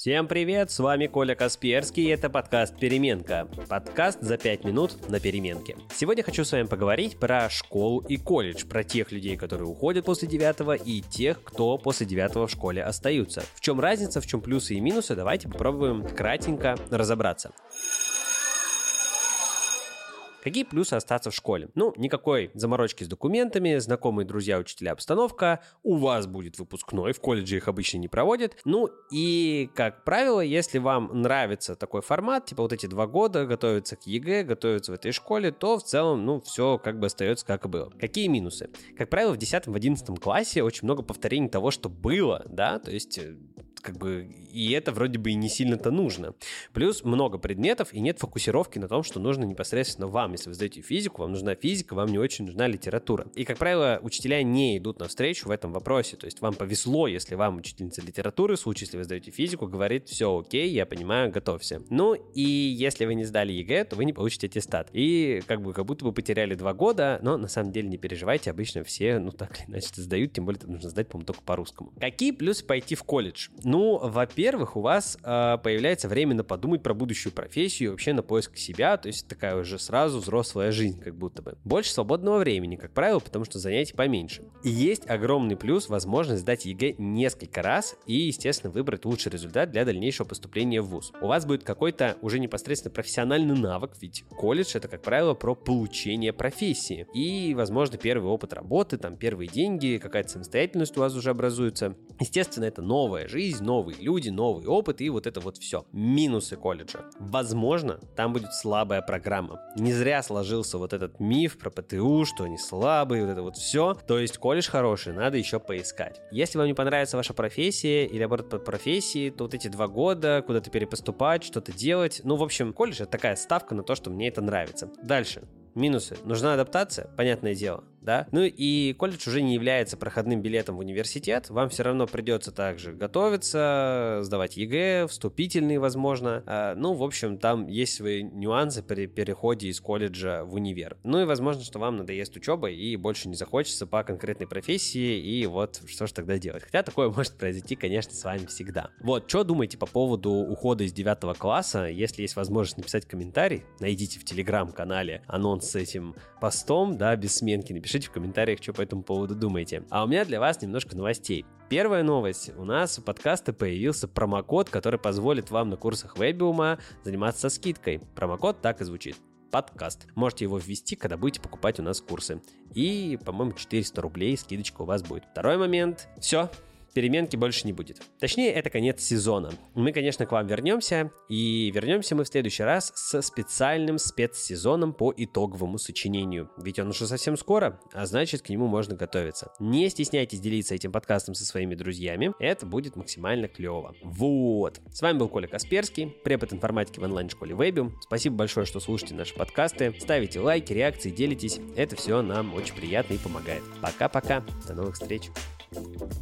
Всем привет, с вами Коля Касперский, и это подкаст «Переменка». Подкаст за 5 минут на переменке. Сегодня хочу с вами поговорить про школу и колледж, про тех людей, которые уходят после 9 и тех, кто после 9 в школе остаются. В чем разница, в чем плюсы и минусы, давайте попробуем кратенько разобраться. Какие плюсы остаться в школе? Ну, никакой заморочки с документами, знакомые друзья, учителя, обстановка. У вас будет выпускной, в колледже их обычно не проводят. Ну и, как правило, если вам нравится такой формат, типа вот эти два года готовиться к ЕГЭ, готовиться в этой школе, то в целом, ну, все как бы остается как и было. Какие минусы? Как правило, в 10-11 классе очень много повторений того, что было, да, то есть э, как бы, и это вроде бы и не сильно-то нужно. Плюс много предметов, и нет фокусировки на том, что нужно непосредственно вам. Если вы сдаете физику, вам нужна физика, вам не очень нужна литература. И, как правило, учителя не идут навстречу в этом вопросе. То есть вам повезло, если вам учительница литературы, в случае, если вы сдаете физику, говорит, все окей, я понимаю, готовься. Ну, и если вы не сдали ЕГЭ, то вы не получите аттестат. И как бы как будто бы потеряли два года, но на самом деле не переживайте, обычно все, ну так или иначе, сдают, тем более это нужно сдать, по-моему, только по-русскому. Какие плюсы пойти в колледж? Ну, во-первых, у вас э, появляется время подумать про будущую профессию, вообще на поиск себя, то есть такая уже сразу взрослая жизнь, как будто бы. Больше свободного времени, как правило, потому что занятий поменьше. И есть огромный плюс, возможность сдать ЕГЭ несколько раз и, естественно, выбрать лучший результат для дальнейшего поступления в ВУЗ. У вас будет какой-то уже непосредственно профессиональный навык, ведь колледж это, как правило, про получение профессии. И, возможно, первый опыт работы, там первые деньги, какая-то самостоятельность у вас уже образуется. Естественно, это новая жизнь, новые люди, новый опыт и вот это вот все. Минусы колледжа. Возможно, там будет слабая программа. Не зря сложился вот этот миф про ПТУ, что они слабые, вот это вот все. То есть колледж хороший, надо еще поискать. Если вам не понравится ваша профессия или наоборот по профессии, то вот эти два года куда-то перепоступать, что-то делать. Ну, в общем, колледж это такая ставка на то, что мне это нравится. Дальше. Минусы. Нужна адаптация, понятное дело да. Ну и колледж уже не является проходным билетом в университет, вам все равно придется также готовиться, сдавать ЕГЭ, вступительные, возможно. А, ну, в общем, там есть свои нюансы при переходе из колледжа в универ. Ну и возможно, что вам надоест учеба и больше не захочется по конкретной профессии, и вот что же тогда делать. Хотя такое может произойти, конечно, с вами всегда. Вот, что думаете по поводу ухода из 9 класса? Если есть возможность написать комментарий, найдите в телеграм-канале анонс с этим постом, да, без сменки, напишите Напишите в комментариях, что по этому поводу думаете. А у меня для вас немножко новостей. Первая новость. У нас у подкаста появился промокод, который позволит вам на курсах Вебиума заниматься со скидкой. Промокод так и звучит подкаст. Можете его ввести, когда будете покупать у нас курсы. И, по-моему, 400 рублей скидочка у вас будет. Второй момент. Все, переменки больше не будет. Точнее, это конец сезона. Мы, конечно, к вам вернемся, и вернемся мы в следующий раз с специальным спецсезоном по итоговому сочинению. Ведь он уже совсем скоро, а значит, к нему можно готовиться. Не стесняйтесь делиться этим подкастом со своими друзьями, это будет максимально клево. Вот. С вами был Коля Касперский, препод информатики в онлайн-школе Webium. Спасибо большое, что слушаете наши подкасты, ставите лайки, реакции, делитесь. Это все нам очень приятно и помогает. Пока-пока, до новых встреч. thank you